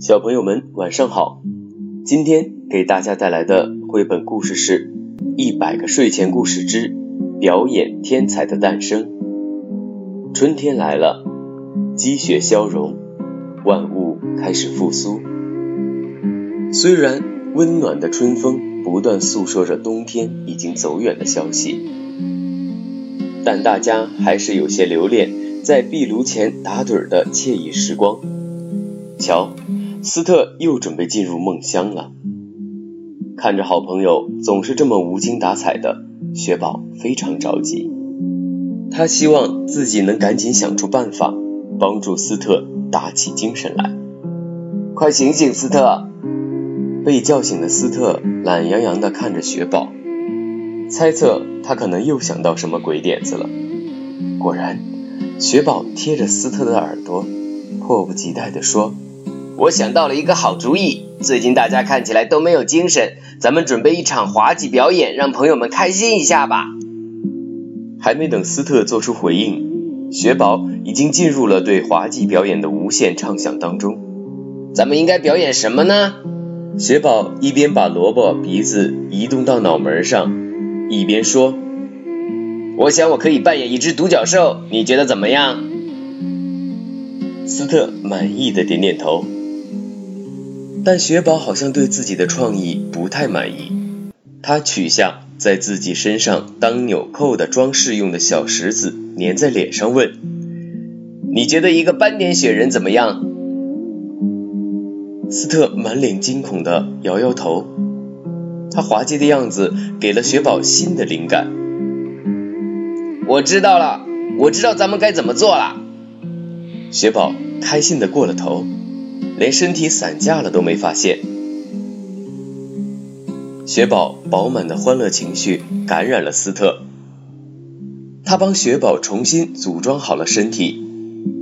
小朋友们晚上好，今天给大家带来的绘本故事是《一百个睡前故事之表演天才的诞生》。春天来了，积雪消融，万物开始复苏。虽然温暖的春风不断诉说着冬天已经走远的消息，但大家还是有些留恋在壁炉前打盹的惬意时光。瞧。斯特又准备进入梦乡了。看着好朋友总是这么无精打采的，雪宝非常着急。他希望自己能赶紧想出办法，帮助斯特打起精神来。快醒醒，斯特！被叫醒的斯特懒洋洋地看着雪宝，猜测他可能又想到什么鬼点子了。果然，雪宝贴着斯特的耳朵，迫不及待地说。我想到了一个好主意，最近大家看起来都没有精神，咱们准备一场滑稽表演，让朋友们开心一下吧。还没等斯特做出回应，雪宝已经进入了对滑稽表演的无限畅想当中。咱们应该表演什么呢？雪宝一边把萝卜鼻子移动到脑门上，一边说：“我想我可以扮演一只独角兽，你觉得怎么样？”斯特满意的点点头。但雪宝好像对自己的创意不太满意，他取下在自己身上当纽扣的装饰用的小石子，粘在脸上问：“你觉得一个斑点雪人怎么样？”斯特满脸惊恐的摇摇头，他滑稽的样子给了雪宝新的灵感。我知道了，我知道咱们该怎么做了。雪宝开心的过了头。连身体散架了都没发现，雪宝饱满的欢乐情绪感染了斯特，他帮雪宝重新组装好了身体，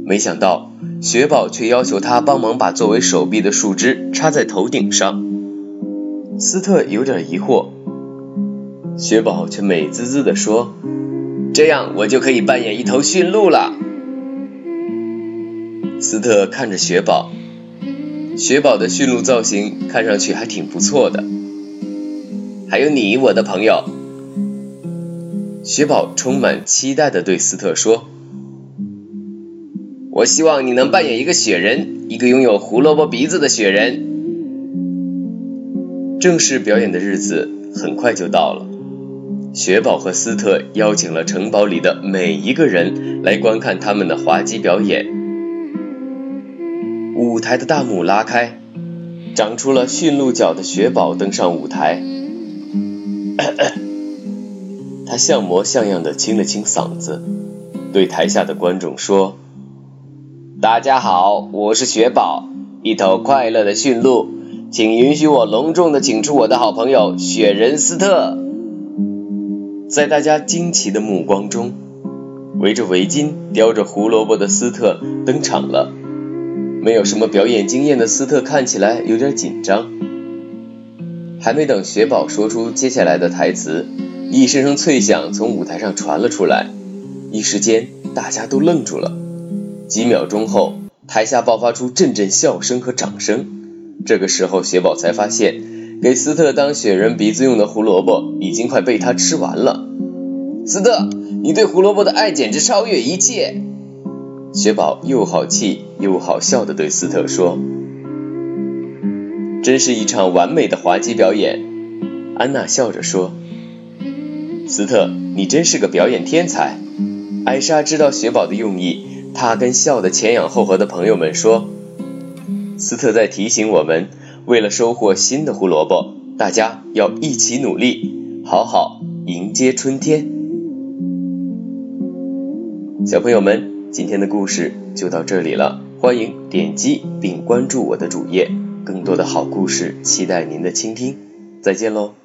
没想到雪宝却要求他帮忙把作为手臂的树枝插在头顶上，斯特有点疑惑，雪宝却美滋滋的说：“这样我就可以扮演一头驯鹿了。”斯特看着雪宝。雪宝的驯鹿造型看上去还挺不错的，还有你，我的朋友。雪宝充满期待的对斯特说：“我希望你能扮演一个雪人，一个拥有胡萝卜鼻子的雪人。”正式表演的日子很快就到了，雪宝和斯特邀请了城堡里的每一个人来观看他们的滑稽表演。舞台的大幕拉开，长出了驯鹿角的雪宝登上舞台。他像模像样的清了清嗓子，对台下的观众说：“大家好，我是雪宝，一头快乐的驯鹿，请允许我隆重的请出我的好朋友雪人斯特。”在大家惊奇的目光中，围着围巾、叼着胡萝卜的斯特登场了。没有什么表演经验的斯特看起来有点紧张。还没等雪宝说出接下来的台词，一声声脆响从舞台上传了出来，一时间大家都愣住了。几秒钟后，台下爆发出阵阵笑声和掌声。这个时候，雪宝才发现，给斯特当雪人鼻子用的胡萝卜已经快被他吃完了。斯特，你对胡萝卜的爱简直超越一切。雪宝又好气又好笑的对斯特说：“真是一场完美的滑稽表演。”安娜笑着说：“斯特，你真是个表演天才。”艾莎知道雪宝的用意，她跟笑得前仰后合的朋友们说：“斯特在提醒我们，为了收获新的胡萝卜，大家要一起努力，好好迎接春天。”小朋友们。今天的故事就到这里了，欢迎点击并关注我的主页，更多的好故事期待您的倾听，再见喽。